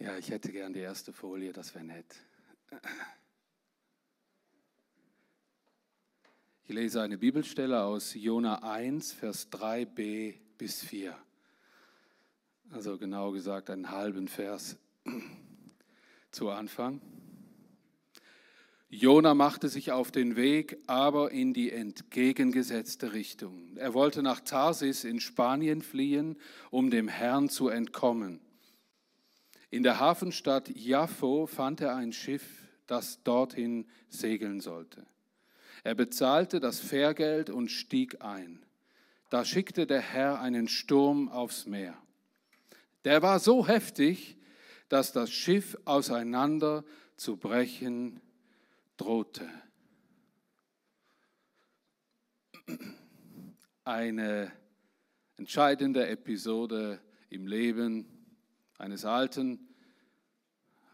Ja, ich hätte gern die erste Folie, das wäre nett. Ich lese eine Bibelstelle aus Jona 1, Vers 3b bis 4. Also genau gesagt einen halben Vers zu Anfang. Jona machte sich auf den Weg, aber in die entgegengesetzte Richtung. Er wollte nach Tarsis in Spanien fliehen, um dem Herrn zu entkommen. In der Hafenstadt Jaffo fand er ein Schiff, das dorthin segeln sollte. Er bezahlte das Fährgeld und stieg ein. Da schickte der Herr einen Sturm aufs Meer. Der war so heftig, dass das Schiff auseinander zu brechen drohte. Eine entscheidende Episode im Leben eines alten,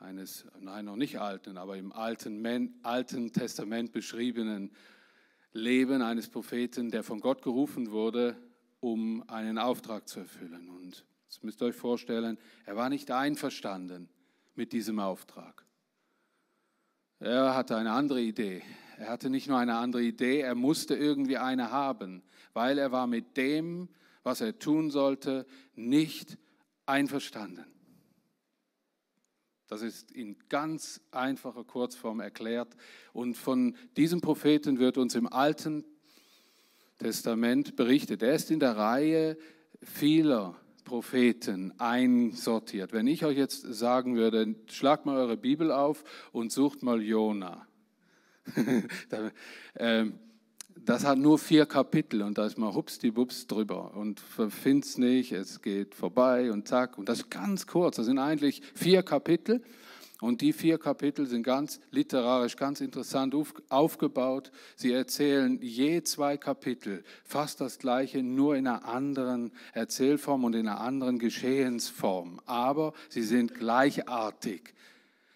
eines, nein, noch nicht alten, aber im alten, alten Testament beschriebenen Leben eines Propheten, der von Gott gerufen wurde, um einen Auftrag zu erfüllen. Und das müsst ihr euch vorstellen, er war nicht einverstanden mit diesem Auftrag. Er hatte eine andere Idee. Er hatte nicht nur eine andere Idee, er musste irgendwie eine haben, weil er war mit dem, was er tun sollte, nicht einverstanden. Das ist in ganz einfacher Kurzform erklärt. Und von diesem Propheten wird uns im Alten Testament berichtet. Er ist in der Reihe vieler Propheten einsortiert. Wenn ich euch jetzt sagen würde, schlagt mal eure Bibel auf und sucht mal Jona. Das hat nur vier Kapitel und da ist mal hupsdiwups drüber und verfindet es nicht, es geht vorbei und zack. Und das ist ganz kurz, das sind eigentlich vier Kapitel und die vier Kapitel sind ganz literarisch, ganz interessant aufgebaut. Sie erzählen je zwei Kapitel fast das gleiche, nur in einer anderen Erzählform und in einer anderen Geschehensform. Aber sie sind gleichartig.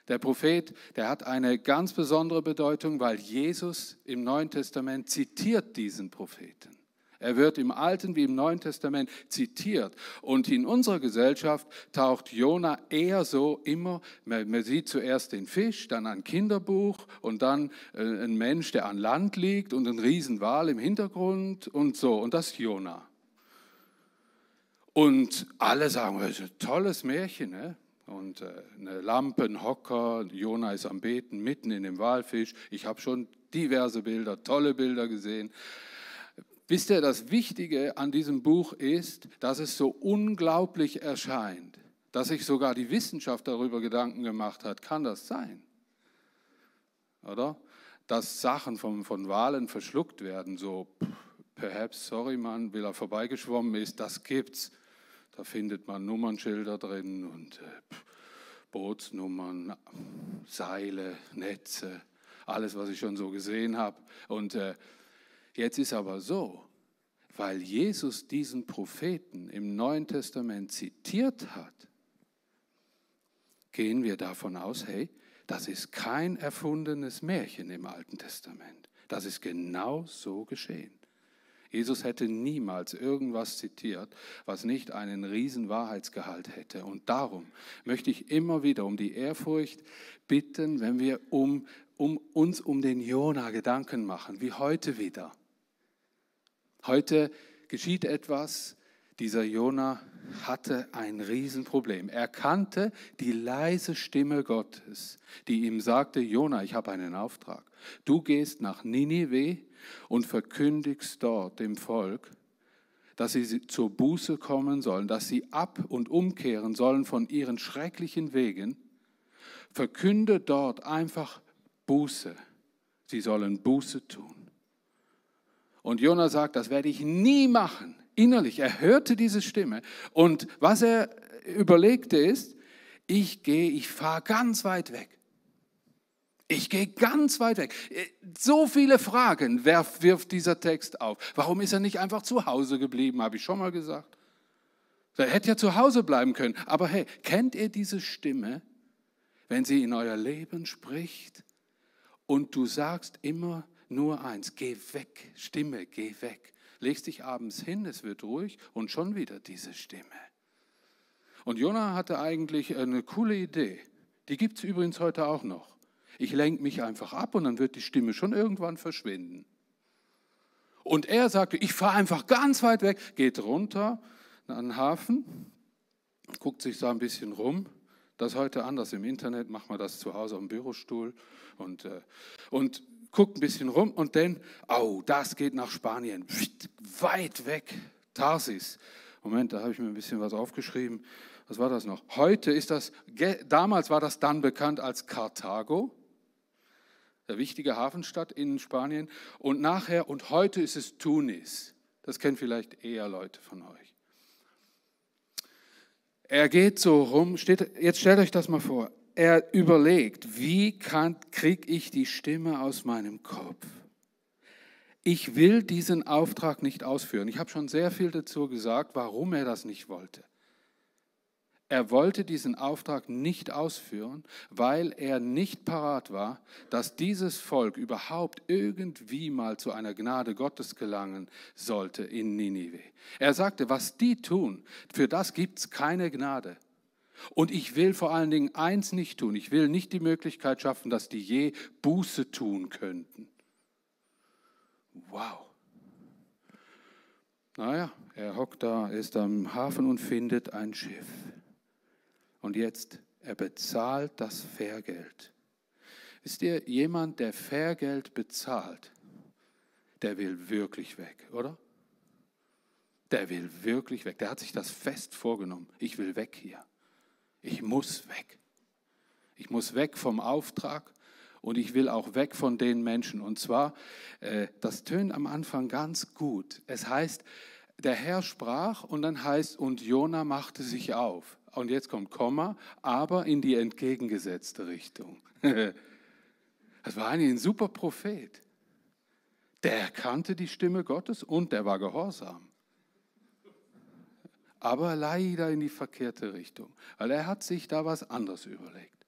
Der Prophet, der hat eine ganz besondere Bedeutung, weil Jesus im Neuen Testament zitiert diesen Propheten. Er wird im Alten wie im Neuen Testament zitiert. Und in unserer Gesellschaft taucht Jona eher so immer, man sieht zuerst den Fisch, dann ein Kinderbuch und dann äh, ein Mensch, der an Land liegt und ein Riesenwal im Hintergrund und so. Und das ist Jona. Und alle sagen, das ist ein tolles Märchen. Ne? Und äh, eine Lampe, ein Hocker, Jona ist am Beten mitten in dem Walfisch. Ich habe schon diverse Bilder, tolle Bilder gesehen. Wisst ihr, das Wichtige an diesem Buch ist, dass es so unglaublich erscheint, dass sich sogar die Wissenschaft darüber Gedanken gemacht hat, kann das sein? Oder? Dass Sachen von, von Walen verschluckt werden, so, perhaps, sorry Mann, will er vorbeigeschwommen ist, das gibt's. Da findet man Nummernschilder drin und äh, Bootsnummern, Seile, Netze, alles, was ich schon so gesehen habe. Und äh, jetzt ist aber so, weil Jesus diesen Propheten im Neuen Testament zitiert hat, gehen wir davon aus, hey, das ist kein erfundenes Märchen im Alten Testament. Das ist genau so geschehen. Jesus hätte niemals irgendwas zitiert, was nicht einen riesen Wahrheitsgehalt hätte. Und darum möchte ich immer wieder um die Ehrfurcht bitten, wenn wir um, um uns um den Jona Gedanken machen, wie heute wieder. Heute geschieht etwas, dieser Jona hatte ein Riesenproblem. Er kannte die leise Stimme Gottes, die ihm sagte, Jona, ich habe einen Auftrag. Du gehst nach Ninive und verkündigst dort dem Volk, dass sie zur Buße kommen sollen, dass sie ab und umkehren sollen von ihren schrecklichen Wegen. Verkünde dort einfach Buße. Sie sollen Buße tun. Und Jona sagt, das werde ich nie machen. Innerlich, er hörte diese Stimme. Und was er überlegte ist, ich gehe, ich fahre ganz weit weg. Ich gehe ganz weit weg. Äh, so viele Fragen wirft, dieser Text auf. Warum ist er nicht einfach zu Hause geblieben, habe ich schon mal gesagt. Er hätte ja zu Hause bleiben können. Aber hey, kennt ihr diese Stimme, wenn sie in euer Leben spricht und du sagst immer nur eins, geh weg, Stimme, geh weg. Legst dich abends hin, es wird ruhig und schon wieder diese Stimme. Und Jona hatte eigentlich eine coole Idee. Die gibt es übrigens heute auch noch. Ich lenke mich einfach ab und dann wird die Stimme schon irgendwann verschwinden. Und er sagte, ich fahre einfach ganz weit weg, geht runter an den Hafen, guckt sich da ein bisschen rum. Das heute anders im Internet, macht man das zu Hause am Bürostuhl und, äh, und guckt ein bisschen rum und dann, oh, das geht nach Spanien, weit weg, Tarsis. Moment, da habe ich mir ein bisschen was aufgeschrieben. Was war das noch? Heute ist das, damals war das dann bekannt als Karthago, der wichtige Hafenstadt in Spanien. Und nachher, und heute ist es Tunis. Das kennen vielleicht eher Leute von euch. Er geht so rum, steht, jetzt stellt euch das mal vor. Er überlegt, wie kriege ich die Stimme aus meinem Kopf? Ich will diesen Auftrag nicht ausführen. Ich habe schon sehr viel dazu gesagt, warum er das nicht wollte. Er wollte diesen Auftrag nicht ausführen, weil er nicht parat war, dass dieses Volk überhaupt irgendwie mal zu einer Gnade Gottes gelangen sollte in Ninive. Er sagte, was die tun, für das gibt es keine Gnade. Und ich will vor allen Dingen eins nicht tun. Ich will nicht die Möglichkeit schaffen, dass die je Buße tun könnten. Wow. Naja, er hockt da, ist am Hafen und findet ein Schiff. Und jetzt, er bezahlt das Fairgeld. Ist ihr jemand, der Fairgeld bezahlt, der will wirklich weg, oder? Der will wirklich weg. Der hat sich das fest vorgenommen. Ich will weg hier. Ich muss weg. Ich muss weg vom Auftrag und ich will auch weg von den Menschen. Und zwar, äh, das tönt am Anfang ganz gut. Es heißt, der Herr sprach und dann heißt, und Jona machte sich auf und jetzt kommt Komma, aber in die entgegengesetzte Richtung. Das war eigentlich ein super Prophet. Der kannte die Stimme Gottes und der war gehorsam. Aber leider in die verkehrte Richtung, weil er hat sich da was anderes überlegt.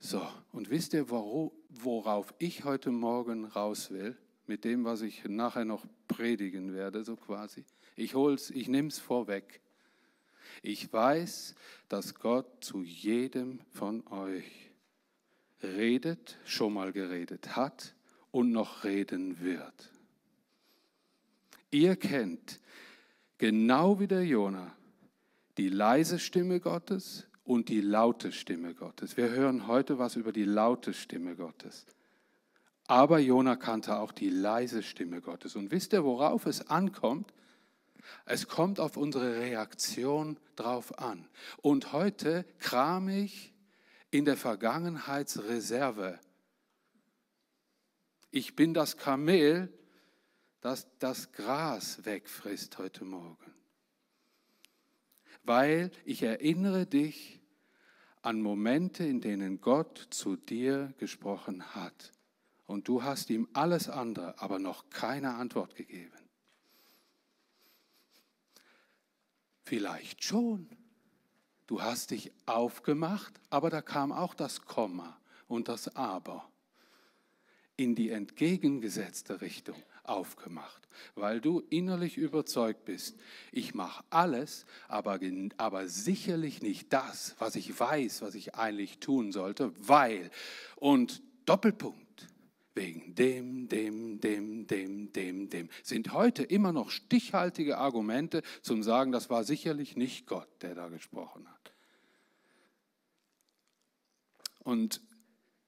So, und wisst ihr, worauf ich heute Morgen raus will, mit dem, was ich nachher noch predigen werde, so quasi? Ich hol's, ich nehme es vorweg. Ich weiß, dass Gott zu jedem von euch redet, schon mal geredet hat und noch reden wird. Ihr kennt, genau wie der Jona, die leise Stimme Gottes und die laute Stimme Gottes. Wir hören heute was über die laute Stimme Gottes. Aber Jona kannte auch die leise Stimme Gottes. Und wisst ihr, worauf es ankommt? Es kommt auf unsere Reaktion drauf an. Und heute kram ich in der Vergangenheitsreserve. Ich bin das Kamel, das das Gras wegfrisst heute Morgen. Weil ich erinnere dich an Momente, in denen Gott zu dir gesprochen hat. Und du hast ihm alles andere, aber noch keine Antwort gegeben. Vielleicht schon. Du hast dich aufgemacht, aber da kam auch das Komma und das Aber. In die entgegengesetzte Richtung aufgemacht, weil du innerlich überzeugt bist, ich mache alles, aber, aber sicherlich nicht das, was ich weiß, was ich eigentlich tun sollte, weil. Und Doppelpunkt wegen dem, dem, dem, dem, dem, dem, sind heute immer noch stichhaltige Argumente zum Sagen, das war sicherlich nicht Gott, der da gesprochen hat. Und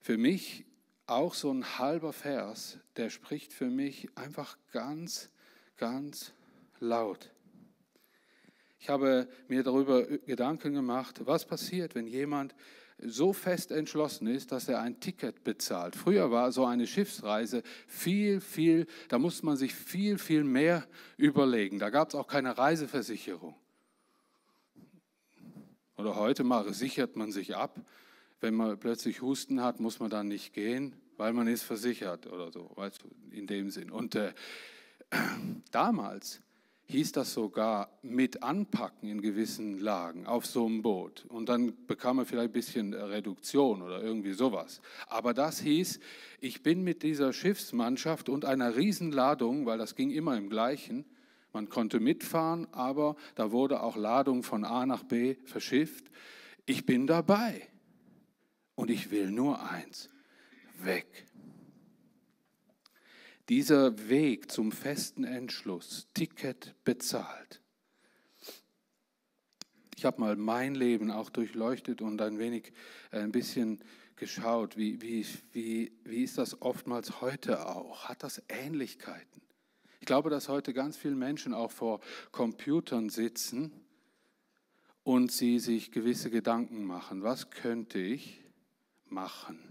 für mich auch so ein halber Vers, der spricht für mich einfach ganz, ganz laut. Ich habe mir darüber Gedanken gemacht, was passiert, wenn jemand so fest entschlossen ist, dass er ein Ticket bezahlt. Früher war so eine Schiffsreise viel, viel, da musste man sich viel, viel mehr überlegen. Da gab es auch keine Reiseversicherung. Oder heute mal sichert man sich ab. Wenn man plötzlich Husten hat, muss man dann nicht gehen, weil man ist versichert oder so, weißt du, in dem Sinn. Und äh, damals hieß das sogar mit anpacken in gewissen Lagen auf so einem Boot. Und dann bekam man vielleicht ein bisschen Reduktion oder irgendwie sowas. Aber das hieß, ich bin mit dieser Schiffsmannschaft und einer Riesenladung, weil das ging immer im gleichen, Man konnte mitfahren, aber da wurde auch Ladung von A nach B verschifft. Ich bin dabei und ich will nur eins, weg. Dieser Weg zum festen Entschluss, Ticket bezahlt. Ich habe mal mein Leben auch durchleuchtet und ein wenig äh, ein bisschen geschaut, wie, wie, wie, wie ist das oftmals heute auch? Hat das Ähnlichkeiten? Ich glaube, dass heute ganz viele Menschen auch vor Computern sitzen und sie sich gewisse Gedanken machen. Was könnte ich machen?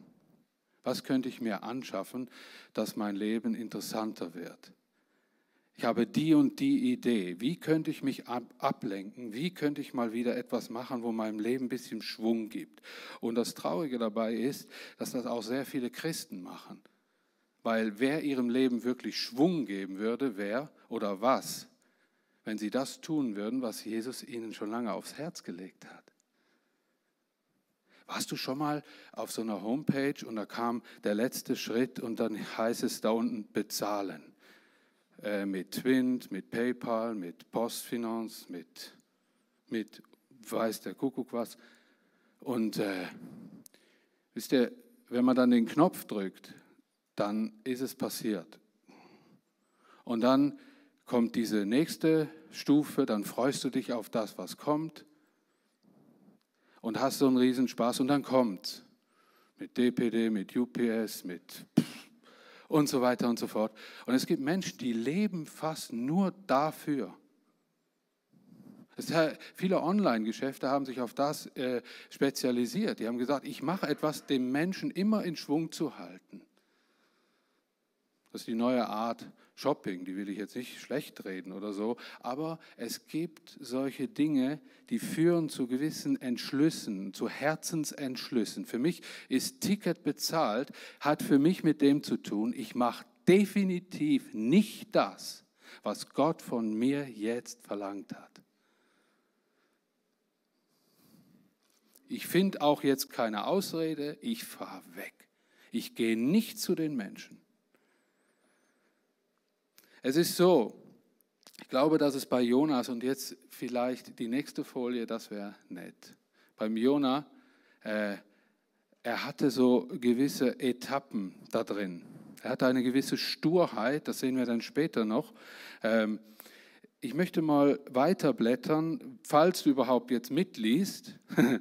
Was könnte ich mir anschaffen, dass mein Leben interessanter wird? Ich habe die und die Idee. Wie könnte ich mich ablenken? Wie könnte ich mal wieder etwas machen, wo meinem Leben ein bisschen Schwung gibt? Und das Traurige dabei ist, dass das auch sehr viele Christen machen. Weil wer ihrem Leben wirklich Schwung geben würde, wer oder was, wenn sie das tun würden, was Jesus ihnen schon lange aufs Herz gelegt hat. Warst du schon mal auf so einer Homepage und da kam der letzte Schritt und dann heißt es da unten bezahlen. Äh, mit Twint, mit PayPal, mit Postfinance, mit, mit weiß der Kuckuck was. Und äh, wisst ihr, wenn man dann den Knopf drückt, dann ist es passiert. Und dann kommt diese nächste Stufe, dann freust du dich auf das, was kommt und hast so einen Riesenspaß und dann kommt mit DPD, mit UPS, mit und so weiter und so fort. Und es gibt Menschen, die leben fast nur dafür. viele Online-Geschäfte haben sich auf das äh, spezialisiert. Die haben gesagt, ich mache etwas, dem Menschen immer in Schwung zu halten. Das ist die neue Art Shopping, die will ich jetzt nicht schlecht reden oder so, aber es gibt solche Dinge, die führen zu gewissen Entschlüssen, zu Herzensentschlüssen. Für mich ist Ticket bezahlt, hat für mich mit dem zu tun, ich mache definitiv nicht das, was Gott von mir jetzt verlangt hat. Ich finde auch jetzt keine Ausrede, ich fahre weg. Ich gehe nicht zu den Menschen. Es ist so, ich glaube, dass es bei Jonas und jetzt vielleicht die nächste Folie, das wäre nett. Beim Jona, äh, er hatte so gewisse Etappen da drin. Er hatte eine gewisse Sturheit, das sehen wir dann später noch. Ähm, ich möchte mal weiterblättern, falls du überhaupt jetzt mitliest,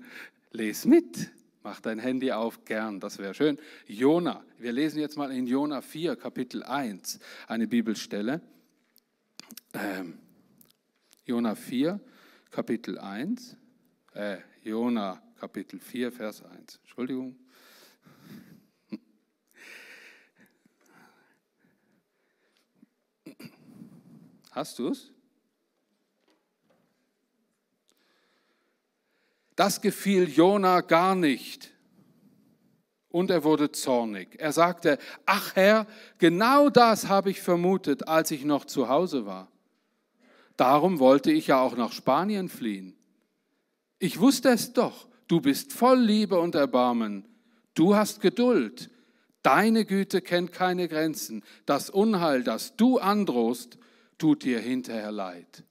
les mit. Mach dein Handy auf, gern, das wäre schön. Jona, wir lesen jetzt mal in Jona 4, Kapitel 1, eine Bibelstelle. Ähm, Jona 4, Kapitel 1, äh, Jona Kapitel 4, Vers 1. Entschuldigung. Hast du es? Das gefiel Jona gar nicht. Und er wurde zornig. Er sagte, ach Herr, genau das habe ich vermutet, als ich noch zu Hause war. Darum wollte ich ja auch nach Spanien fliehen. Ich wusste es doch, du bist voll Liebe und Erbarmen. Du hast Geduld. Deine Güte kennt keine Grenzen. Das Unheil, das du androhst, tut dir hinterher leid.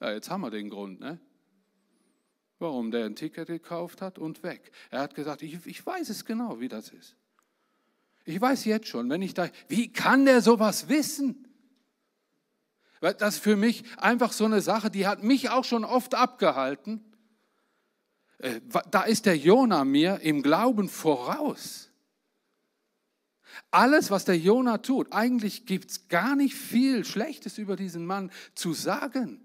Ja, jetzt haben wir den Grund, ne? Warum der ein Ticket gekauft hat und weg. Er hat gesagt, ich, ich weiß es genau, wie das ist. Ich weiß jetzt schon, wenn ich da, wie kann der sowas wissen? Das ist für mich einfach so eine Sache, die hat mich auch schon oft abgehalten. Äh, da ist der Jona mir im Glauben voraus. Alles, was der Jona tut, eigentlich gibt es gar nicht viel Schlechtes über diesen Mann zu sagen.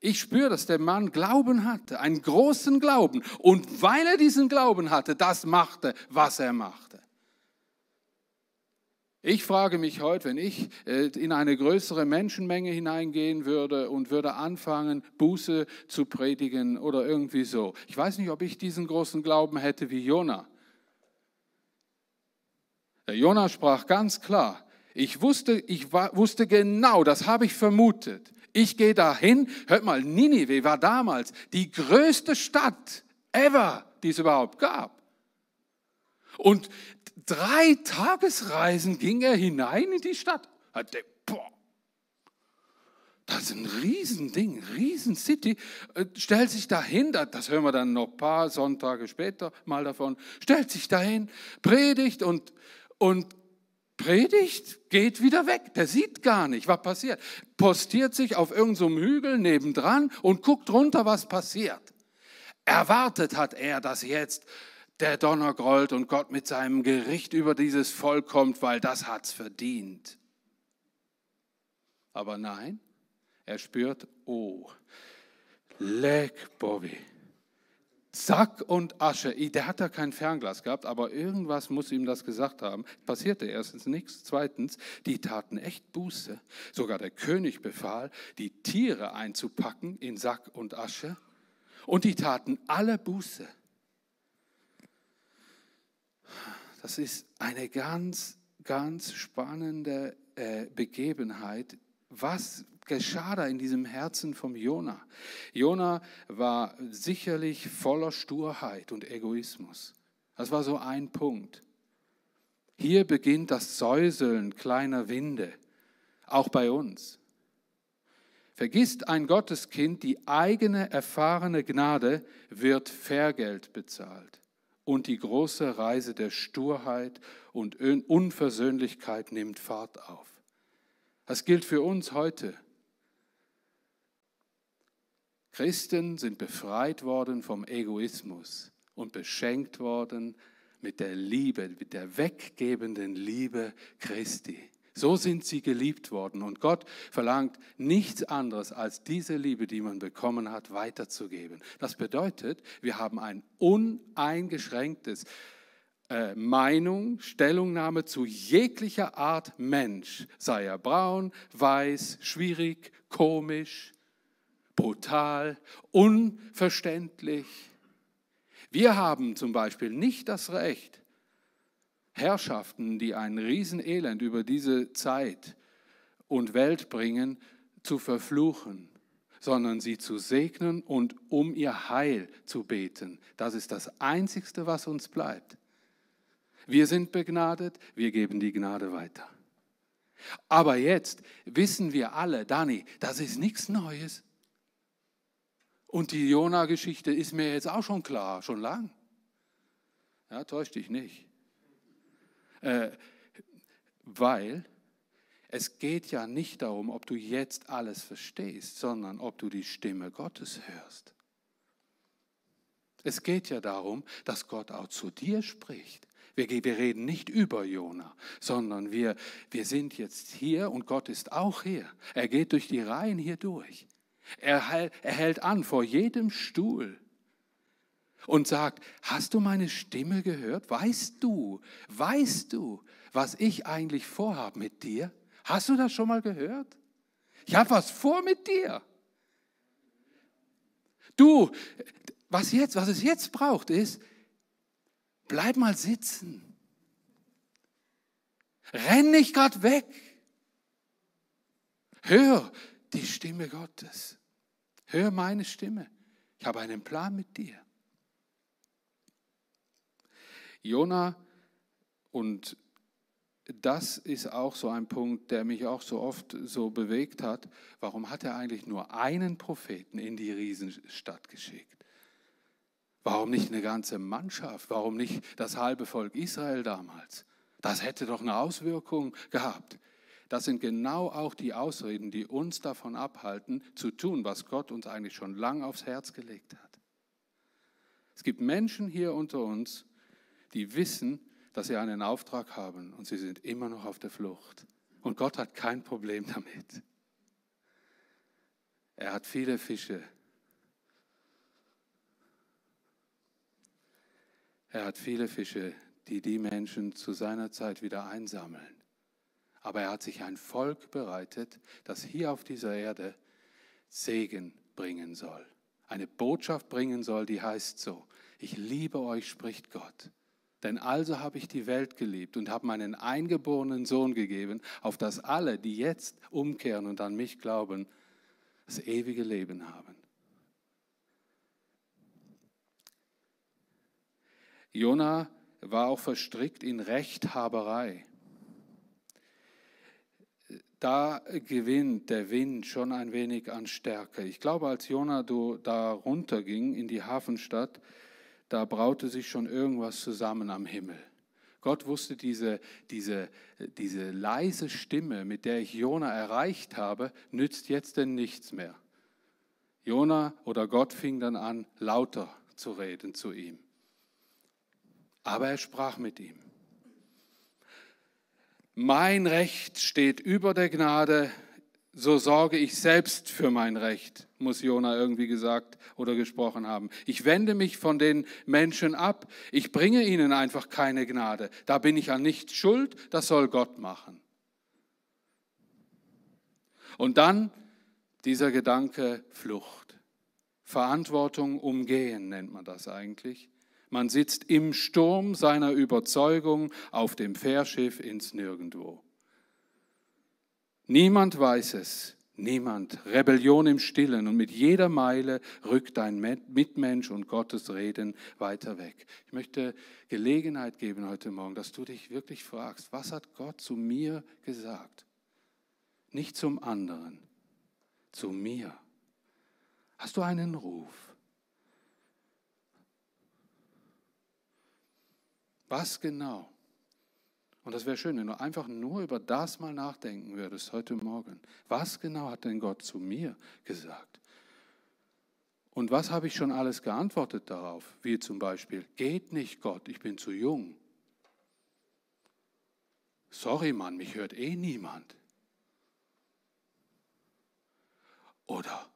Ich spüre, dass der Mann Glauben hatte, einen großen Glauben. Und weil er diesen Glauben hatte, das machte, was er machte. Ich frage mich heute, wenn ich äh, in eine größere Menschenmenge hineingehen würde und würde anfangen, Buße zu predigen oder irgendwie so. Ich weiß nicht, ob ich diesen großen Glauben hätte wie Jona. Der Jona sprach ganz klar, ich wusste, ich wusste genau, das habe ich vermutet. Ich gehe dahin. Hört mal, Ninive war damals die größte Stadt ever, die es überhaupt gab. Und drei Tagesreisen ging er hinein in die Stadt. Das ist ein Riesending, Riesencity. Äh, stellt sich dahin, das hören wir dann noch ein paar Sonntage später mal davon, stellt sich dahin, predigt und, und predigt, geht wieder weg. Der sieht gar nicht, was passiert. Postiert sich auf irgendeinem so Hügel nebendran und guckt runter, was passiert. Erwartet hat er, dass jetzt der Donner grollt und Gott mit seinem Gericht über dieses Volk kommt, weil das hat's verdient. Aber nein, er spürt, oh, leck Bobby. Sack und Asche. Der hat da kein Fernglas gehabt, aber irgendwas muss ihm das gesagt haben. Passierte erstens nichts. Zweitens, die taten echt Buße. Sogar der König befahl, die Tiere einzupacken in Sack und Asche. Und die taten alle Buße. Das ist eine ganz, ganz spannende äh, Begebenheit. Was geschah da in diesem Herzen vom Jona? Jona war sicherlich voller Sturheit und Egoismus. Das war so ein Punkt. Hier beginnt das Säuseln kleiner Winde, auch bei uns. Vergisst ein Gotteskind, die eigene erfahrene Gnade wird Vergelt bezahlt und die große Reise der Sturheit und Unversöhnlichkeit nimmt Fahrt auf. Das gilt für uns heute. Christen sind befreit worden vom Egoismus und beschenkt worden mit der Liebe, mit der weggebenden Liebe Christi. So sind sie geliebt worden und Gott verlangt nichts anderes als diese Liebe, die man bekommen hat, weiterzugeben. Das bedeutet, wir haben ein uneingeschränktes äh, Meinung, Stellungnahme zu jeglicher Art Mensch, sei er braun, weiß, schwierig, komisch, brutal, unverständlich. Wir haben zum Beispiel nicht das Recht, Herrschaften, die ein Riesenelend über diese Zeit und Welt bringen, zu verfluchen, sondern sie zu segnen und um ihr Heil zu beten. Das ist das Einzigste, was uns bleibt. Wir sind begnadet, wir geben die Gnade weiter. Aber jetzt wissen wir alle, Dani, das ist nichts Neues. Und die Jona-Geschichte ist mir jetzt auch schon klar, schon lang. Ja, täusch dich nicht. Äh, weil es geht ja nicht darum, ob du jetzt alles verstehst, sondern ob du die Stimme Gottes hörst. Es geht ja darum, dass Gott auch zu dir spricht. Wir, wir reden nicht über Jona, sondern wir, wir sind jetzt hier und Gott ist auch hier. Er geht durch die Reihen hier durch. Er, er hält an vor jedem Stuhl und sagt, hast du meine Stimme gehört? Weißt du, weißt du, was ich eigentlich vorhabe mit dir? Hast du das schon mal gehört? Ich habe was vor mit dir. Du, was jetzt, was es jetzt braucht, ist, bleib mal sitzen. Renn nicht gerade weg. Hör die Stimme Gottes. Hör meine Stimme. Ich habe einen Plan mit dir. Jona, und das ist auch so ein Punkt, der mich auch so oft so bewegt hat. Warum hat er eigentlich nur einen Propheten in die Riesenstadt geschickt? Warum nicht eine ganze Mannschaft? Warum nicht das halbe Volk Israel damals? Das hätte doch eine Auswirkung gehabt. Das sind genau auch die Ausreden, die uns davon abhalten, zu tun, was Gott uns eigentlich schon lang aufs Herz gelegt hat. Es gibt Menschen hier unter uns, die wissen, dass sie einen Auftrag haben und sie sind immer noch auf der Flucht. Und Gott hat kein Problem damit. Er hat viele Fische. Er hat viele Fische, die die Menschen zu seiner Zeit wieder einsammeln. Aber er hat sich ein Volk bereitet, das hier auf dieser Erde Segen bringen soll. Eine Botschaft bringen soll, die heißt so, ich liebe euch, spricht Gott. Denn also habe ich die Welt geliebt und habe meinen eingeborenen Sohn gegeben, auf dass alle, die jetzt umkehren und an mich glauben, das ewige Leben haben. Jona war auch verstrickt in Rechthaberei da gewinnt der Wind schon ein wenig an Stärke. Ich glaube, als Jona da runterging in die Hafenstadt, da braute sich schon irgendwas zusammen am Himmel. Gott wusste, diese, diese, diese leise Stimme, mit der ich Jona erreicht habe, nützt jetzt denn nichts mehr. Jona oder Gott fing dann an, lauter zu reden zu ihm. Aber er sprach mit ihm. Mein Recht steht über der Gnade, so sorge ich selbst für mein Recht, muss Jona irgendwie gesagt oder gesprochen haben. Ich wende mich von den Menschen ab. Ich bringe ihnen einfach keine Gnade. Da bin ich an nichts schuld, das soll Gott machen. Und dann dieser Gedanke Flucht. Verantwortung umgehen nennt man das eigentlich. Man sitzt im Sturm seiner Überzeugung auf dem Fährschiff ins Nirgendwo. Niemand weiß es, niemand. Rebellion im Stillen und mit jeder Meile rückt dein Mitmensch und Gottes Reden weiter weg. Ich möchte Gelegenheit geben heute Morgen, dass du dich wirklich fragst, was hat Gott zu mir gesagt? Nicht zum anderen, zu mir. Hast du einen Ruf? Was genau? Und das wäre schön, wenn du einfach nur über das mal nachdenken würdest heute Morgen. Was genau hat denn Gott zu mir gesagt? Und was habe ich schon alles geantwortet darauf? Wie zum Beispiel, geht nicht Gott, ich bin zu jung. Sorry Mann, mich hört eh niemand. Oder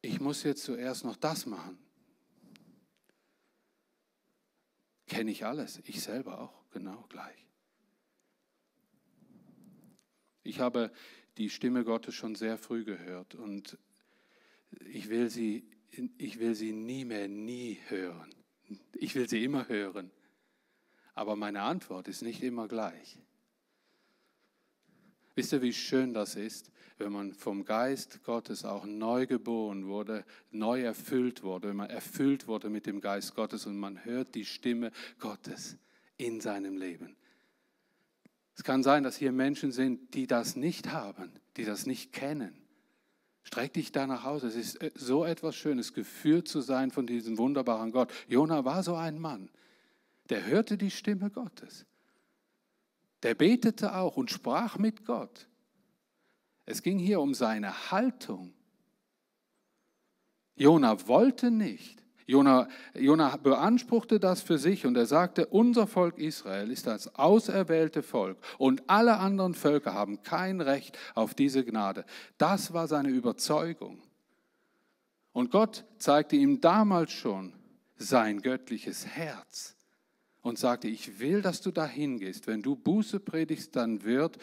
ich muss jetzt zuerst noch das machen. Kenne ich alles, ich selber auch, genau gleich. Ich habe die Stimme Gottes schon sehr früh gehört und ich will sie, ich will sie nie mehr, nie hören. Ich will sie immer hören. Aber meine Antwort ist nicht immer gleich. Wisst ihr, wie schön das ist, wenn man vom Geist Gottes auch neu geboren wurde, neu erfüllt wurde, wenn man erfüllt wurde mit dem Geist Gottes und man hört die Stimme Gottes in seinem Leben. Es kann sein, dass hier Menschen sind, die das nicht haben, die das nicht kennen. Streck dich da nach Hause. Es ist äh, so etwas Schönes, geführt zu sein von diesem wunderbaren Gott. Jona war so ein Mann, der hörte die Stimme Gottes. Der betete auch und sprach mit Gott. Es ging hier um seine Haltung. Jona wollte nicht. Jona, Jona beanspruchte das für sich und er sagte, unser Volk Israel ist das auserwählte Volk und alle anderen Völker haben kein Recht auf diese Gnade. Das war seine Überzeugung. Und Gott zeigte ihm damals schon sein göttliches Herz und sagte, ich will, dass du dahin gehst. Wenn du Buße predigst, dann wird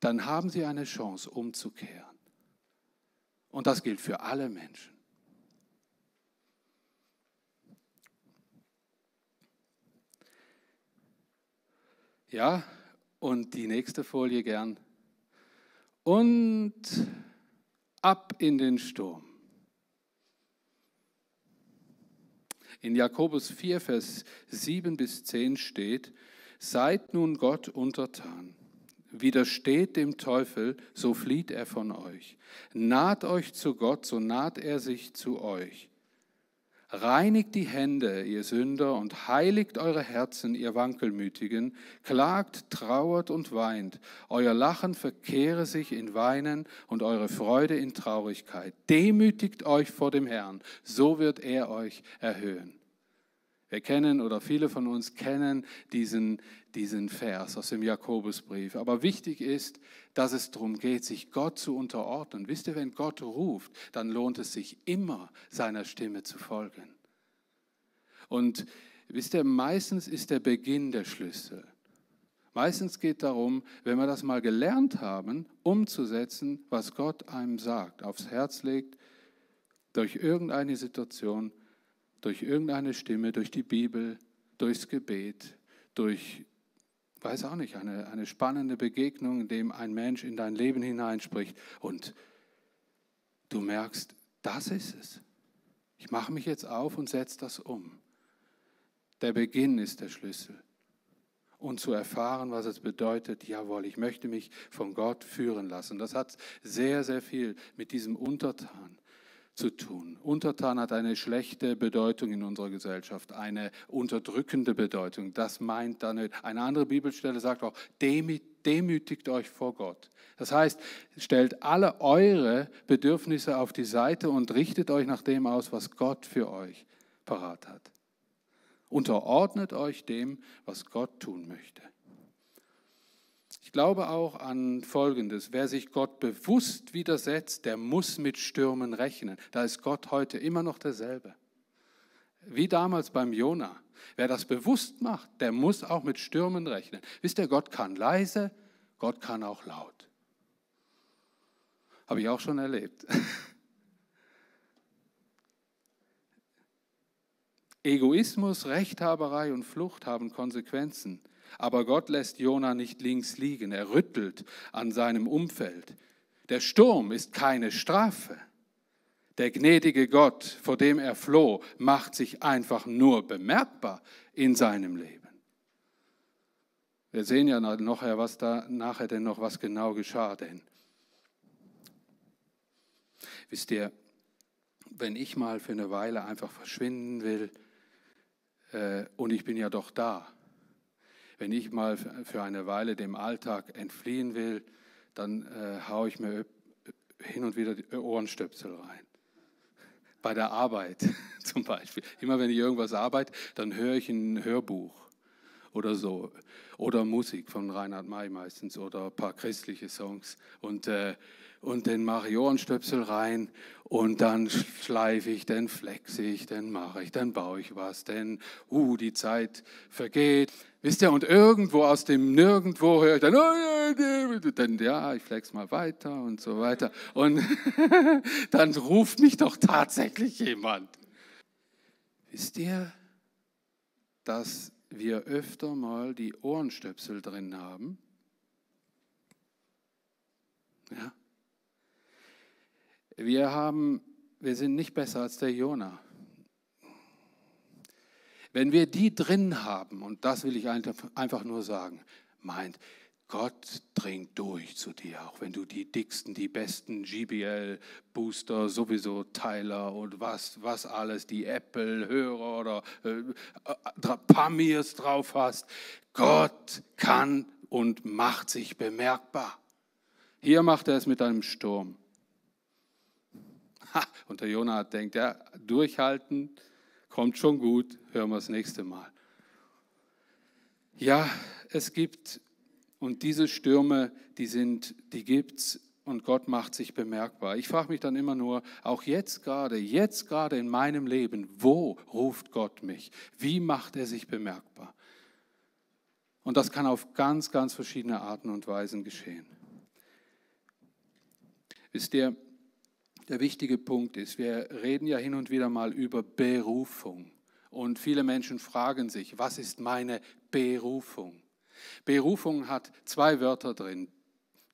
dann haben sie eine Chance umzukehren. Und das gilt für alle Menschen. Ja, und die nächste Folie gern. Und ab in den Sturm. In Jakobus 4, Vers 7 bis 10 steht, seid nun Gott untertan Widersteht dem Teufel, so flieht er von euch. Naht euch zu Gott, so naht er sich zu euch. Reinigt die Hände, ihr Sünder, und heiligt eure Herzen, ihr Wankelmütigen. Klagt, trauert und weint. Euer Lachen verkehre sich in Weinen und eure Freude in Traurigkeit. Demütigt euch vor dem Herrn, so wird er euch erhöhen. Wir kennen oder viele von uns kennen diesen, diesen Vers aus dem Jakobusbrief. Aber wichtig ist, dass es darum geht, sich Gott zu unterordnen. Wisst ihr, wenn Gott ruft, dann lohnt es sich immer, seiner Stimme zu folgen. Und wisst ihr, meistens ist der Beginn der Schlüssel. Meistens geht darum, wenn wir das mal gelernt haben, umzusetzen, was Gott einem sagt, aufs Herz legt, durch irgendeine Situation, durch irgendeine Stimme, durch die Bibel, durchs Gebet, durch, weiß auch nicht, eine, eine spannende Begegnung, in dem ein Mensch in dein Leben hineinspricht und du merkst, das ist es. Ich mache mich jetzt auf und setze das um. Der Beginn ist der Schlüssel. und zu erfahren, was es bedeutet, jawohl, ich möchte mich von Gott führen lassen. Das hat sehr, sehr viel mit diesem Untertan zu tun. Untertan hat eine schlechte Bedeutung in unserer Gesellschaft, eine unterdrückende Bedeutung. Das meint dann. Eine andere Bibelstelle sagt auch, demütigt euch vor Gott. Das heißt, stellt alle eure Bedürfnisse auf die Seite und richtet euch nach dem aus, was Gott für euch parat hat. Unterordnet euch dem, was Gott tun möchte. Ich glaube auch an Folgendes. Wer sich Gott bewusst widersetzt, der muss mit Stürmen rechnen. Da ist Gott heute immer noch derselbe. Wie damals beim Jona. Wer das bewusst macht, der muss auch mit Stürmen rechnen. Wisst ihr, Gott kann leise, Gott kann auch laut. Habe ich auch schon erlebt. Egoismus, Rechthaberei und Flucht haben Konsequenzen. Aber Gott lässt Jona nicht links liegen. Er rüttelt an seinem Umfeld. Der Sturm ist keine Strafe. Der gnädige Gott, vor dem er floh, macht sich einfach nur bemerkbar in seinem Leben. Wir sehen ja nachher, was da nachher denn noch was genau geschah, denn wisst ihr, wenn ich mal für eine Weile einfach verschwinden will äh, und ich bin ja doch da, wenn ich mal für eine Weile dem Alltag entfliehen will, dann äh, haue ich mir hin und wieder die Ohrenstöpsel rein. Bei der Arbeit zum Beispiel. Immer wenn ich irgendwas arbeite, dann höre ich ein Hörbuch oder so. Oder Musik von Reinhard May meistens oder ein paar christliche Songs. Und äh, und den Ohrenstöpsel rein und dann schleife ich, dann flexe ich, dann mache ich, dann baue ich was, denn uh, die Zeit vergeht. Wisst ihr, und irgendwo aus dem Nirgendwo höre ich dann, oh, dann ja, ich flex mal weiter und so weiter. Und dann ruft mich doch tatsächlich jemand. Wisst ihr, dass wir öfter mal die Ohrenstöpsel drin haben? Ja. Wir, haben, wir sind nicht besser als der Jona. Wenn wir die drin haben, und das will ich einfach nur sagen, meint, Gott dringt durch zu dir, auch wenn du die dicksten, die besten GBL-Booster, sowieso Teiler und was, was alles, die Apple-Hörer oder äh, äh, Pamirs drauf hast. Gott kann und macht sich bemerkbar. Hier macht er es mit einem Sturm. Und der Jonah denkt, ja, durchhalten, kommt schon gut, hören wir das nächste Mal. Ja, es gibt, und diese Stürme, die sind, die gibt's und Gott macht sich bemerkbar. Ich frage mich dann immer nur, auch jetzt gerade, jetzt gerade in meinem Leben, wo ruft Gott mich? Wie macht er sich bemerkbar? Und das kann auf ganz, ganz verschiedene Arten und Weisen geschehen. Wisst ihr, der wichtige Punkt ist, wir reden ja hin und wieder mal über Berufung. Und viele Menschen fragen sich, was ist meine Berufung? Berufung hat zwei Wörter drin,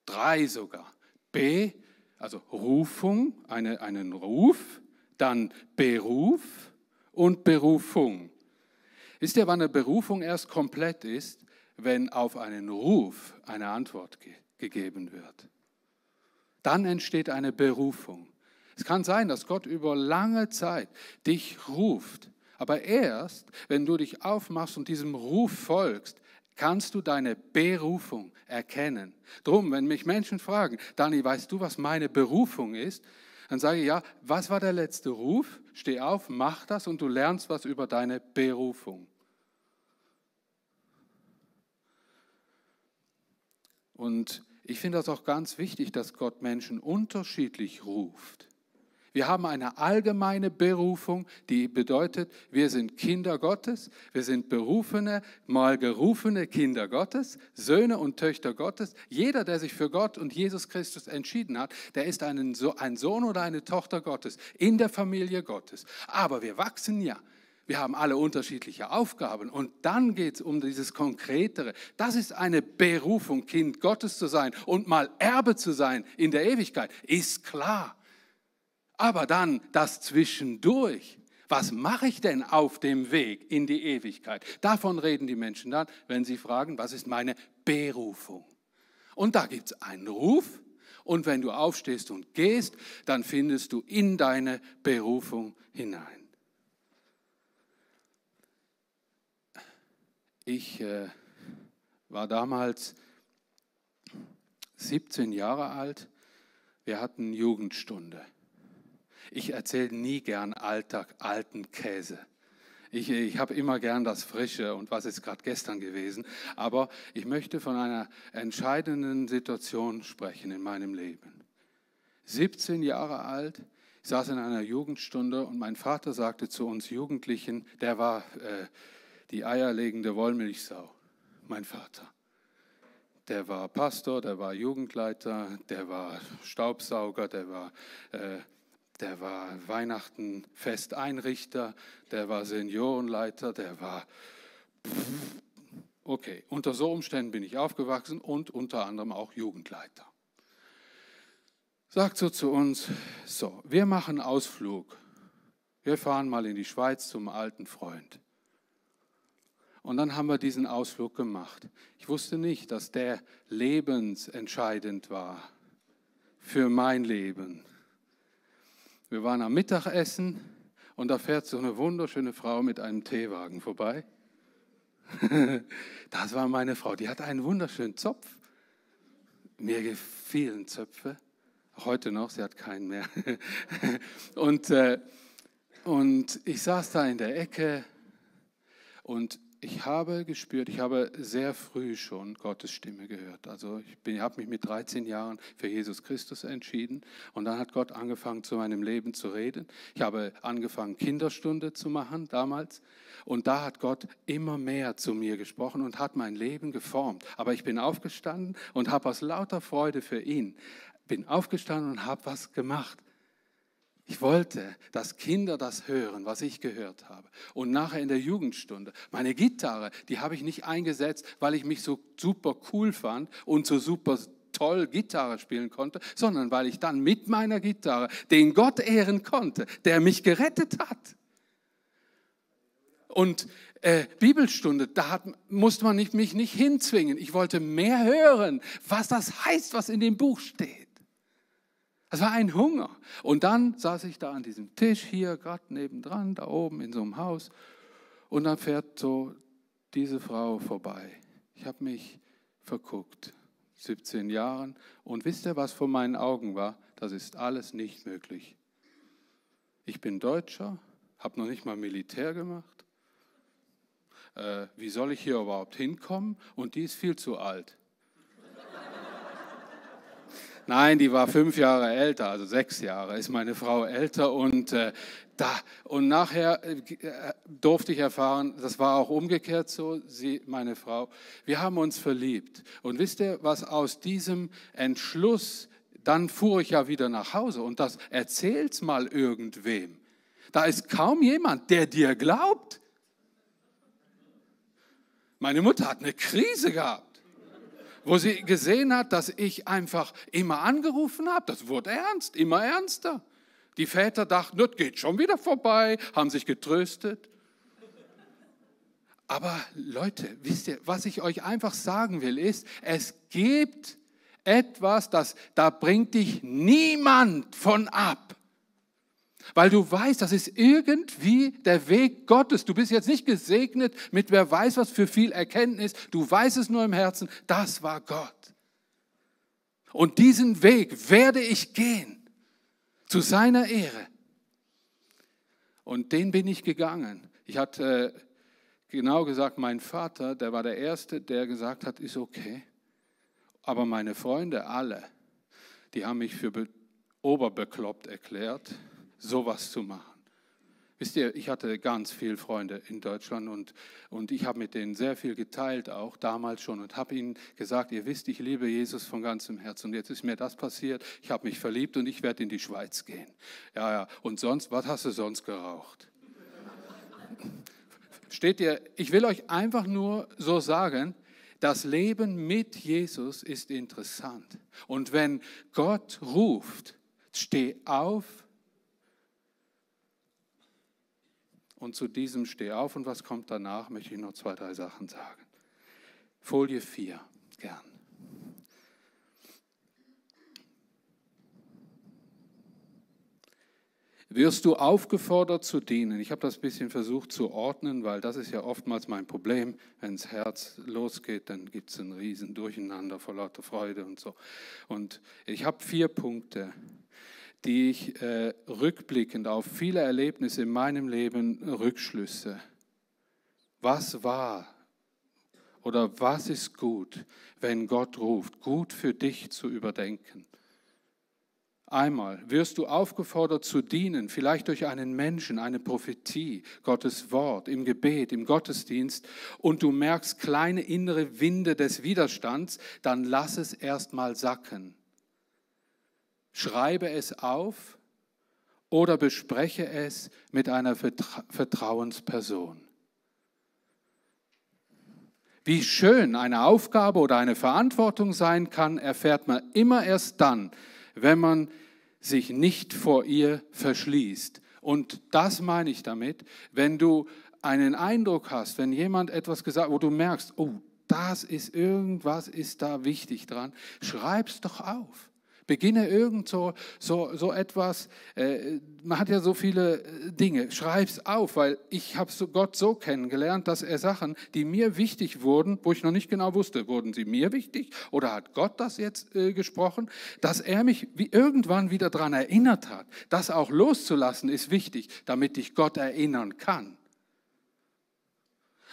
drei sogar. B, also Rufung, eine, einen Ruf, dann Beruf und Berufung. Wisst ihr, wann eine Berufung erst komplett ist? Wenn auf einen Ruf eine Antwort ge gegeben wird. Dann entsteht eine Berufung. Es kann sein, dass Gott über lange Zeit dich ruft, aber erst, wenn du dich aufmachst und diesem Ruf folgst, kannst du deine Berufung erkennen. Drum, wenn mich Menschen fragen, Dani, weißt du, was meine Berufung ist? Dann sage ich, ja, was war der letzte Ruf? Steh auf, mach das und du lernst was über deine Berufung. Und ich finde das auch ganz wichtig, dass Gott Menschen unterschiedlich ruft. Wir haben eine allgemeine Berufung, die bedeutet, wir sind Kinder Gottes, wir sind berufene, mal gerufene Kinder Gottes, Söhne und Töchter Gottes. Jeder, der sich für Gott und Jesus Christus entschieden hat, der ist ein Sohn oder eine Tochter Gottes in der Familie Gottes. Aber wir wachsen ja. Wir haben alle unterschiedliche Aufgaben und dann geht es um dieses Konkretere. Das ist eine Berufung, Kind Gottes zu sein und mal Erbe zu sein in der Ewigkeit, ist klar. Aber dann das Zwischendurch, Was mache ich denn auf dem Weg in die Ewigkeit? Davon reden die Menschen dann, wenn sie fragen, was ist meine Berufung? Und da gibt es einen Ruf. Und wenn du aufstehst und gehst, dann findest du in deine Berufung hinein. Ich äh, war damals 17 Jahre alt. Wir hatten Jugendstunde. Ich erzähle nie gern Alltag, alten Käse. Ich, ich habe immer gern das Frische und was ist gerade gestern gewesen. Aber ich möchte von einer entscheidenden Situation sprechen in meinem Leben. 17 Jahre alt, ich saß in einer Jugendstunde und mein Vater sagte zu uns Jugendlichen, der war äh, die eierlegende Wollmilchsau, mein Vater. Der war Pastor, der war Jugendleiter, der war Staubsauger, der war äh, der war Weihnachten Festeinrichter, der war Seniorenleiter, der war... Okay, unter so Umständen bin ich aufgewachsen und unter anderem auch Jugendleiter. Sagt so zu uns, so, wir machen Ausflug. Wir fahren mal in die Schweiz zum alten Freund. Und dann haben wir diesen Ausflug gemacht. Ich wusste nicht, dass der lebensentscheidend war für mein Leben. Wir waren am Mittagessen und da fährt so eine wunderschöne Frau mit einem Teewagen vorbei. Das war meine Frau, die hat einen wunderschönen Zopf. Mir gefielen Zöpfe, heute noch, sie hat keinen mehr. Und, äh, und ich saß da in der Ecke und ich habe gespürt, ich habe sehr früh schon Gottes Stimme gehört. Also ich habe mich mit 13 Jahren für Jesus Christus entschieden und dann hat Gott angefangen, zu meinem Leben zu reden. Ich habe angefangen, Kinderstunde zu machen damals und da hat Gott immer mehr zu mir gesprochen und hat mein Leben geformt. Aber ich bin aufgestanden und habe aus lauter Freude für ihn, bin aufgestanden und habe was gemacht. Ich wollte, dass Kinder das hören, was ich gehört habe. Und nachher in der Jugendstunde, meine Gitarre, die habe ich nicht eingesetzt, weil ich mich so super cool fand und so super toll Gitarre spielen konnte, sondern weil ich dann mit meiner Gitarre den Gott ehren konnte, der mich gerettet hat. Und äh, Bibelstunde, da hat, musste man nicht, mich nicht hinzwingen. Ich wollte mehr hören, was das heißt, was in dem Buch steht. Es war ein Hunger. Und dann saß ich da an diesem Tisch hier, gerade nebendran, da oben in so einem Haus. Und dann fährt so diese Frau vorbei. Ich habe mich verguckt, 17 Jahren. Und wisst ihr, was vor meinen Augen war? Das ist alles nicht möglich. Ich bin Deutscher, habe noch nicht mal Militär gemacht. Äh, wie soll ich hier überhaupt hinkommen? Und die ist viel zu alt. Nein, die war fünf Jahre älter, also sechs Jahre ist meine Frau älter und äh, da und nachher äh, durfte ich erfahren, das war auch umgekehrt so, sie, meine Frau, wir haben uns verliebt und wisst ihr, was aus diesem Entschluss, dann fuhr ich ja wieder nach Hause und das erzählt's mal irgendwem. Da ist kaum jemand, der dir glaubt. Meine Mutter hat eine Krise gehabt wo sie gesehen hat, dass ich einfach immer angerufen habe. Das wurde ernst, immer ernster. Die Väter dachten, das geht schon wieder vorbei, haben sich getröstet. Aber Leute, wisst ihr, was ich euch einfach sagen will, ist, es gibt etwas, das da bringt dich niemand von ab. Weil du weißt, das ist irgendwie der Weg Gottes. Du bist jetzt nicht gesegnet mit wer weiß was für viel Erkenntnis. Du weißt es nur im Herzen, das war Gott. Und diesen Weg werde ich gehen zu seiner Ehre. Und den bin ich gegangen. Ich hatte genau gesagt, mein Vater, der war der Erste, der gesagt hat, ist okay. Aber meine Freunde alle, die haben mich für oberbekloppt erklärt sowas zu machen. Wisst ihr, ich hatte ganz viele Freunde in Deutschland und, und ich habe mit denen sehr viel geteilt, auch damals schon, und habe ihnen gesagt, ihr wisst, ich liebe Jesus von ganzem Herzen. Und jetzt ist mir das passiert, ich habe mich verliebt und ich werde in die Schweiz gehen. Ja, ja, und sonst, was hast du sonst geraucht? Steht ihr, ich will euch einfach nur so sagen, das Leben mit Jesus ist interessant. Und wenn Gott ruft, steh auf Und zu diesem Steh auf und was kommt danach, möchte ich noch zwei, drei Sachen sagen. Folie 4, gern. wirst du aufgefordert zu dienen. Ich habe das ein bisschen versucht zu ordnen, weil das ist ja oftmals mein Problem. Wenn das Herz losgeht, dann gibt es ein riesen Durcheinander vor lauter Freude und so. Und ich habe vier Punkte, die ich äh, rückblickend auf viele Erlebnisse in meinem Leben Rückschlüsse. Was war oder was ist gut, wenn Gott ruft, gut für dich zu überdenken? Einmal wirst du aufgefordert zu dienen, vielleicht durch einen Menschen, eine Prophetie, Gottes Wort, im Gebet, im Gottesdienst, und du merkst kleine innere Winde des Widerstands, dann lass es erstmal sacken. Schreibe es auf oder bespreche es mit einer Vertrauensperson. Wie schön eine Aufgabe oder eine Verantwortung sein kann, erfährt man immer erst dann, wenn man sich nicht vor ihr verschließt. Und das meine ich damit, wenn du einen Eindruck hast, wenn jemand etwas gesagt, wo du merkst, oh, das ist irgendwas ist da wichtig dran, schreib's doch auf. Beginne irgend so, so, so etwas, äh, man hat ja so viele äh, Dinge, schreib's auf, weil ich habe so Gott so kennengelernt, dass er Sachen, die mir wichtig wurden, wo ich noch nicht genau wusste, wurden sie mir wichtig oder hat Gott das jetzt äh, gesprochen, dass er mich wie irgendwann wieder daran erinnert hat. Das auch loszulassen ist wichtig, damit ich Gott erinnern kann.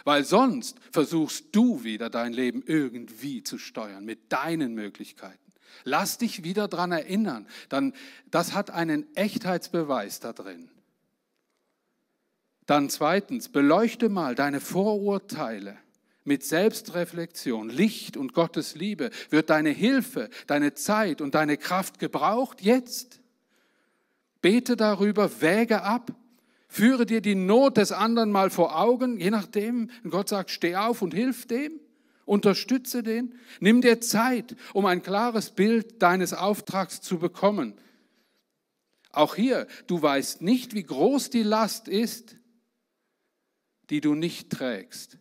Weil sonst versuchst du wieder dein Leben irgendwie zu steuern mit deinen Möglichkeiten. Lass dich wieder daran erinnern. Dann, das hat einen Echtheitsbeweis da drin. Dann zweitens, beleuchte mal deine Vorurteile mit Selbstreflexion, Licht und Gottes Liebe. Wird deine Hilfe, deine Zeit und deine Kraft gebraucht jetzt? Bete darüber, wäge ab, führe dir die Not des anderen mal vor Augen, je nachdem, Gott sagt, steh auf und hilf dem. Unterstütze den. Nimm dir Zeit, um ein klares Bild deines Auftrags zu bekommen. Auch hier, du weißt nicht, wie groß die Last ist, die du nicht trägst.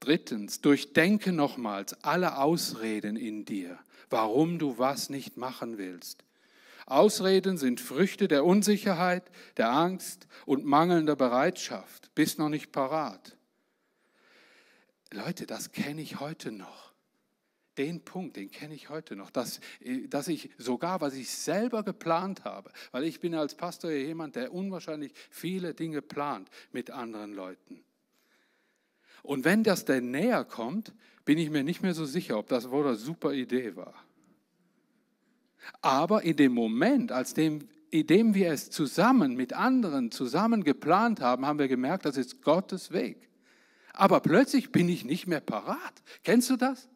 Drittens, durchdenke nochmals alle Ausreden in dir, warum du was nicht machen willst. Ausreden sind Früchte der Unsicherheit, der Angst und mangelnder Bereitschaft. Bist noch nicht parat. Leute, das kenne ich heute noch. Den Punkt, den kenne ich heute noch, dass, dass ich sogar, was ich selber geplant habe, weil ich bin als Pastor jemand, der unwahrscheinlich viele Dinge plant mit anderen Leuten. Und wenn das denn näher kommt, bin ich mir nicht mehr so sicher, ob das wohl eine super Idee war. Aber in dem Moment, als dem, indem wir es zusammen mit anderen zusammen geplant haben, haben wir gemerkt, das ist Gottes Weg. Aber plötzlich bin ich nicht mehr parat. Kennst du das?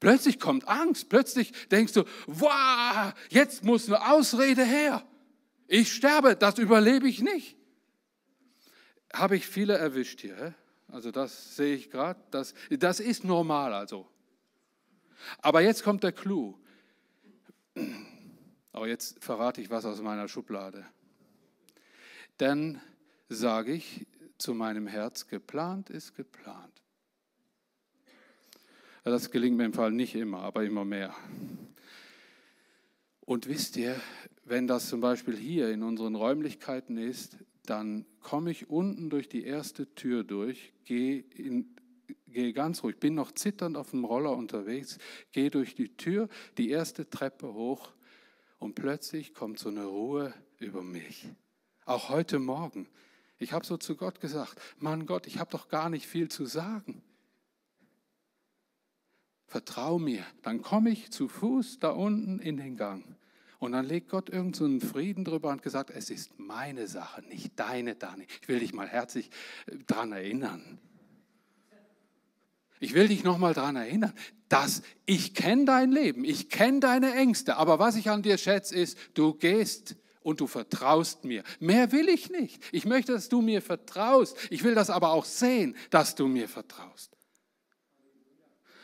Plötzlich kommt Angst. Plötzlich denkst du, wow, jetzt muss eine Ausrede her. Ich sterbe, das überlebe ich nicht. Habe ich viele erwischt hier. Also das sehe ich gerade. Das, das ist normal also. Aber jetzt kommt der Clou. Aber jetzt verrate ich was aus meiner Schublade. Dann sage ich zu meinem Herz, geplant ist geplant. Das gelingt mir im Fall nicht immer, aber immer mehr. Und wisst ihr, wenn das zum Beispiel hier in unseren Räumlichkeiten ist, dann komme ich unten durch die erste Tür durch, gehe in, gehe ganz ruhig, bin noch zitternd auf dem Roller unterwegs, gehe durch die Tür, die erste Treppe hoch und plötzlich kommt so eine Ruhe über mich. Auch heute Morgen. Ich habe so zu Gott gesagt, Mann Gott, ich habe doch gar nicht viel zu sagen. Vertrau mir, dann komme ich zu Fuß da unten in den Gang. Und dann legt Gott irgendeinen so Frieden drüber und gesagt, es ist meine Sache, nicht deine, Dani. Ich will dich mal herzlich äh, daran erinnern. Ich will dich nochmal daran erinnern, dass ich kenne dein Leben, ich kenne deine Ängste, aber was ich an dir schätze, ist, du gehst und du vertraust mir. Mehr will ich nicht. Ich möchte, dass du mir vertraust. Ich will das aber auch sehen, dass du mir vertraust.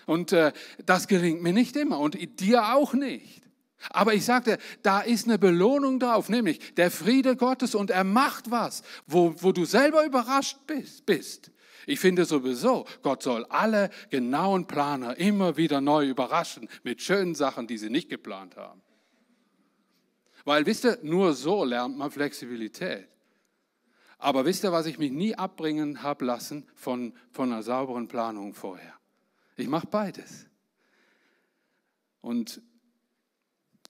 Und äh, das gelingt mir nicht immer und dir auch nicht. Aber ich sagte, da ist eine Belohnung drauf, nämlich der Friede Gottes und er macht was, wo, wo du selber überrascht bist, bist. Ich finde sowieso, Gott soll alle genauen Planer immer wieder neu überraschen mit schönen Sachen, die sie nicht geplant haben. Weil, wisst ihr, nur so lernt man Flexibilität. Aber wisst ihr, was ich mich nie abbringen habe lassen von, von einer sauberen Planung vorher? Ich mache beides. Und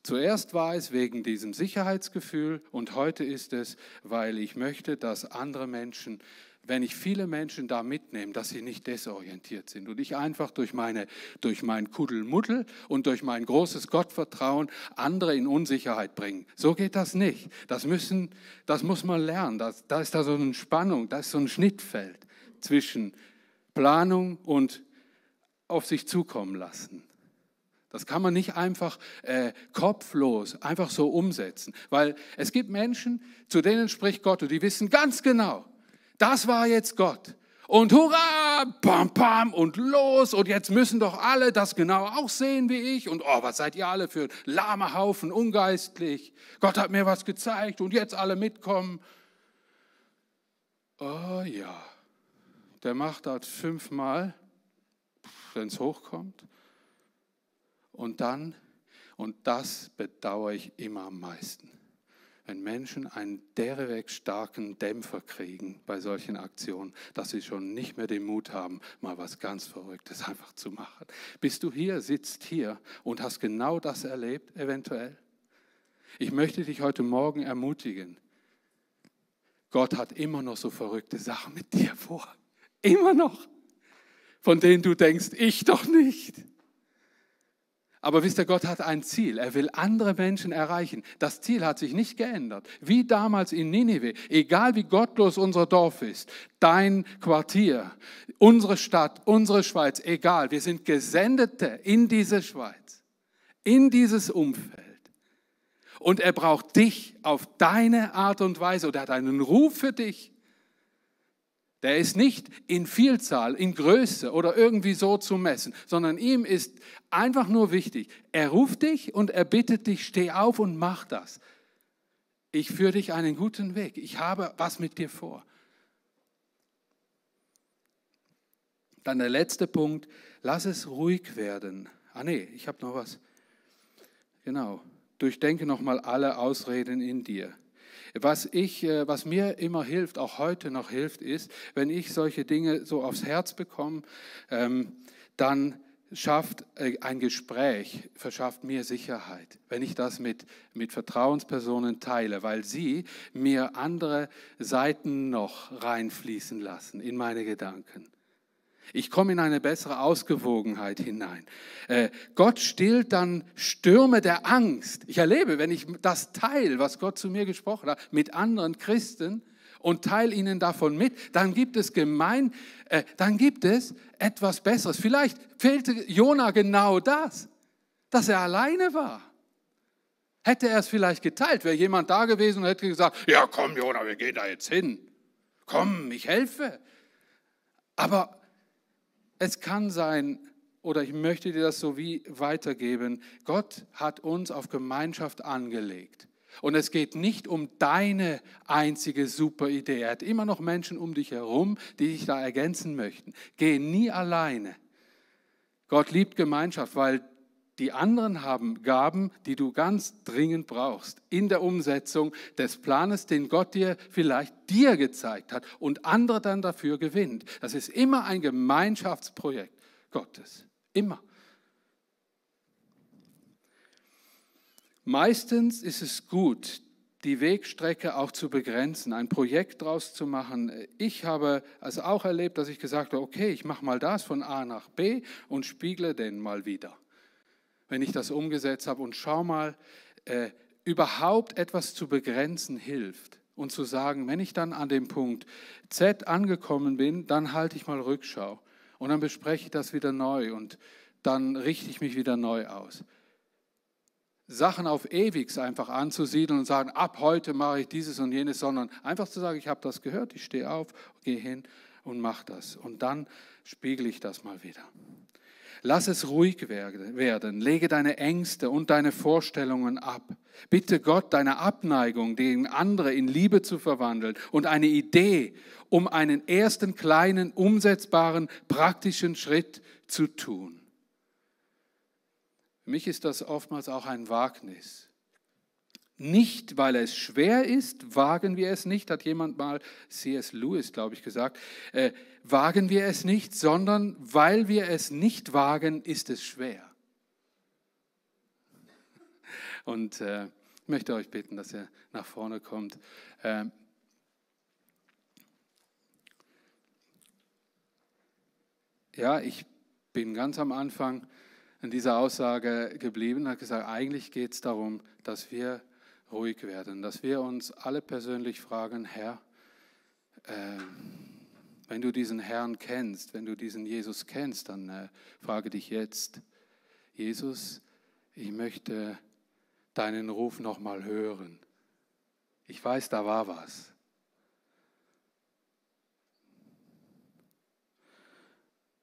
Zuerst war es wegen diesem Sicherheitsgefühl und heute ist es, weil ich möchte, dass andere Menschen, wenn ich viele Menschen da mitnehme, dass sie nicht desorientiert sind und ich einfach durch, meine, durch mein Kuddelmuddel und durch mein großes Gottvertrauen andere in Unsicherheit bringen. So geht das nicht. Das, müssen, das muss man lernen. Das, da ist da so eine Spannung, da ist so ein Schnittfeld zwischen Planung und auf sich zukommen lassen. Das kann man nicht einfach äh, kopflos, einfach so umsetzen. Weil es gibt Menschen, zu denen spricht Gott und die wissen ganz genau, das war jetzt Gott. Und hurra, pam, pam und los. Und jetzt müssen doch alle das genau auch sehen wie ich. Und oh, was seid ihr alle für lahme Haufen, ungeistlich. Gott hat mir was gezeigt und jetzt alle mitkommen. Oh ja, der macht das fünfmal, wenn es hochkommt. Und dann, und das bedauere ich immer am meisten, wenn Menschen einen derweg starken Dämpfer kriegen bei solchen Aktionen, dass sie schon nicht mehr den Mut haben, mal was ganz Verrücktes einfach zu machen. Bist du hier, sitzt hier und hast genau das erlebt, eventuell? Ich möchte dich heute Morgen ermutigen. Gott hat immer noch so verrückte Sachen mit dir vor. Immer noch. Von denen du denkst, ich doch nicht. Aber wisst ihr, Gott hat ein Ziel. Er will andere Menschen erreichen. Das Ziel hat sich nicht geändert. Wie damals in Ninive. Egal wie gottlos unser Dorf ist, dein Quartier, unsere Stadt, unsere Schweiz, egal. Wir sind Gesendete in diese Schweiz, in dieses Umfeld. Und er braucht dich auf deine Art und Weise oder er hat einen Ruf für dich. Der ist nicht in Vielzahl, in Größe oder irgendwie so zu messen, sondern ihm ist einfach nur wichtig, er ruft dich und er bittet dich, steh auf und mach das. Ich führe dich einen guten Weg. Ich habe was mit dir vor. Dann der letzte Punkt, lass es ruhig werden. Ah nee, ich habe noch was. Genau, durchdenke nochmal alle Ausreden in dir. Was, ich, äh, was mir immer hilft, auch heute noch hilft, ist, wenn ich solche Dinge so aufs Herz bekomme, ähm, dann schafft äh, ein Gespräch, verschafft mir Sicherheit, wenn ich das mit, mit Vertrauenspersonen teile, weil sie mir andere Seiten noch reinfließen lassen in meine Gedanken. Ich komme in eine bessere Ausgewogenheit hinein. Äh, Gott stillt dann Stürme der Angst. Ich erlebe, wenn ich das teile, was Gott zu mir gesprochen hat, mit anderen Christen und teile ihnen davon mit, dann gibt es gemein, äh, dann gibt es etwas Besseres. Vielleicht fehlte Jona genau das, dass er alleine war. Hätte er es vielleicht geteilt, wäre jemand da gewesen und hätte gesagt, ja komm Jona, wir gehen da jetzt hin. Komm, ich helfe. Aber es kann sein, oder ich möchte dir das so wie weitergeben, Gott hat uns auf Gemeinschaft angelegt. Und es geht nicht um deine einzige super Idee. Er hat immer noch Menschen um dich herum, die dich da ergänzen möchten. Geh nie alleine. Gott liebt Gemeinschaft, weil die anderen haben Gaben, die du ganz dringend brauchst in der Umsetzung des Planes, den Gott dir vielleicht dir gezeigt hat und andere dann dafür gewinnt. Das ist immer ein Gemeinschaftsprojekt Gottes. Immer. Meistens ist es gut, die Wegstrecke auch zu begrenzen, ein Projekt draus zu machen. Ich habe also auch erlebt, dass ich gesagt habe, okay, ich mache mal das von A nach B und spiegle den mal wieder wenn ich das umgesetzt habe. Und schau mal, äh, überhaupt etwas zu begrenzen hilft. Und zu sagen, wenn ich dann an dem Punkt Z angekommen bin, dann halte ich mal Rückschau. Und dann bespreche ich das wieder neu und dann richte ich mich wieder neu aus. Sachen auf ewig einfach anzusiedeln und sagen, ab heute mache ich dieses und jenes, sondern einfach zu sagen, ich habe das gehört, ich stehe auf, gehe hin und mache das. Und dann spiegele ich das mal wieder. Lass es ruhig werden. Lege deine Ängste und deine Vorstellungen ab. Bitte Gott, deine Abneigung gegen andere in Liebe zu verwandeln und eine Idee, um einen ersten kleinen, umsetzbaren, praktischen Schritt zu tun. Für mich ist das oftmals auch ein Wagnis. Nicht, weil es schwer ist, wagen wir es nicht, hat jemand mal, C.S. Lewis, glaube ich, gesagt, äh, wagen wir es nicht, sondern weil wir es nicht wagen, ist es schwer. Und äh, ich möchte euch bitten, dass ihr nach vorne kommt. Äh, ja, ich bin ganz am Anfang in dieser Aussage geblieben und habe gesagt, eigentlich geht es darum, dass wir ruhig werden, dass wir uns alle persönlich fragen, Herr, äh, wenn du diesen Herrn kennst, wenn du diesen Jesus kennst, dann äh, frage dich jetzt, Jesus, ich möchte deinen Ruf nochmal hören. Ich weiß, da war was.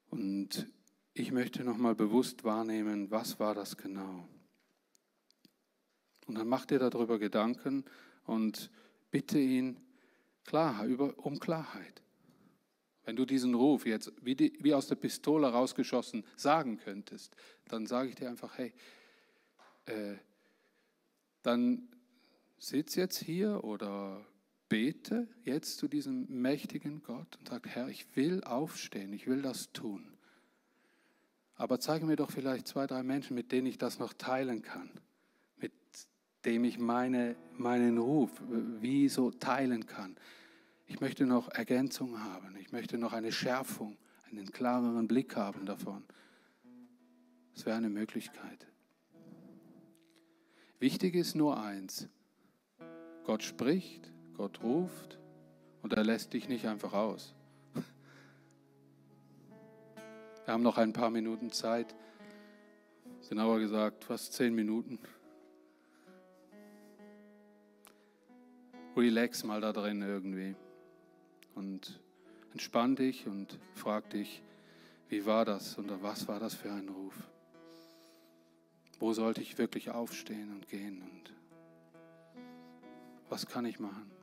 Und ich möchte nochmal bewusst wahrnehmen, was war das genau. Und dann mach dir darüber Gedanken und bitte ihn klar, über, um Klarheit. Wenn du diesen Ruf jetzt wie, die, wie aus der Pistole rausgeschossen sagen könntest, dann sage ich dir einfach, hey, äh, dann sitz jetzt hier oder bete jetzt zu diesem mächtigen Gott und sag, Herr, ich will aufstehen, ich will das tun. Aber zeige mir doch vielleicht zwei, drei Menschen, mit denen ich das noch teilen kann dem ich meine, meinen Ruf wie so teilen kann. Ich möchte noch Ergänzung haben. Ich möchte noch eine Schärfung, einen klareren Blick haben davon. Das wäre eine Möglichkeit. Wichtig ist nur eins. Gott spricht, Gott ruft und er lässt dich nicht einfach aus. Wir haben noch ein paar Minuten Zeit, genauer gesagt fast zehn Minuten. relax mal da drin irgendwie und entspann dich und frag dich, wie war das und was war das für ein Ruf? Wo sollte ich wirklich aufstehen und gehen und was kann ich machen?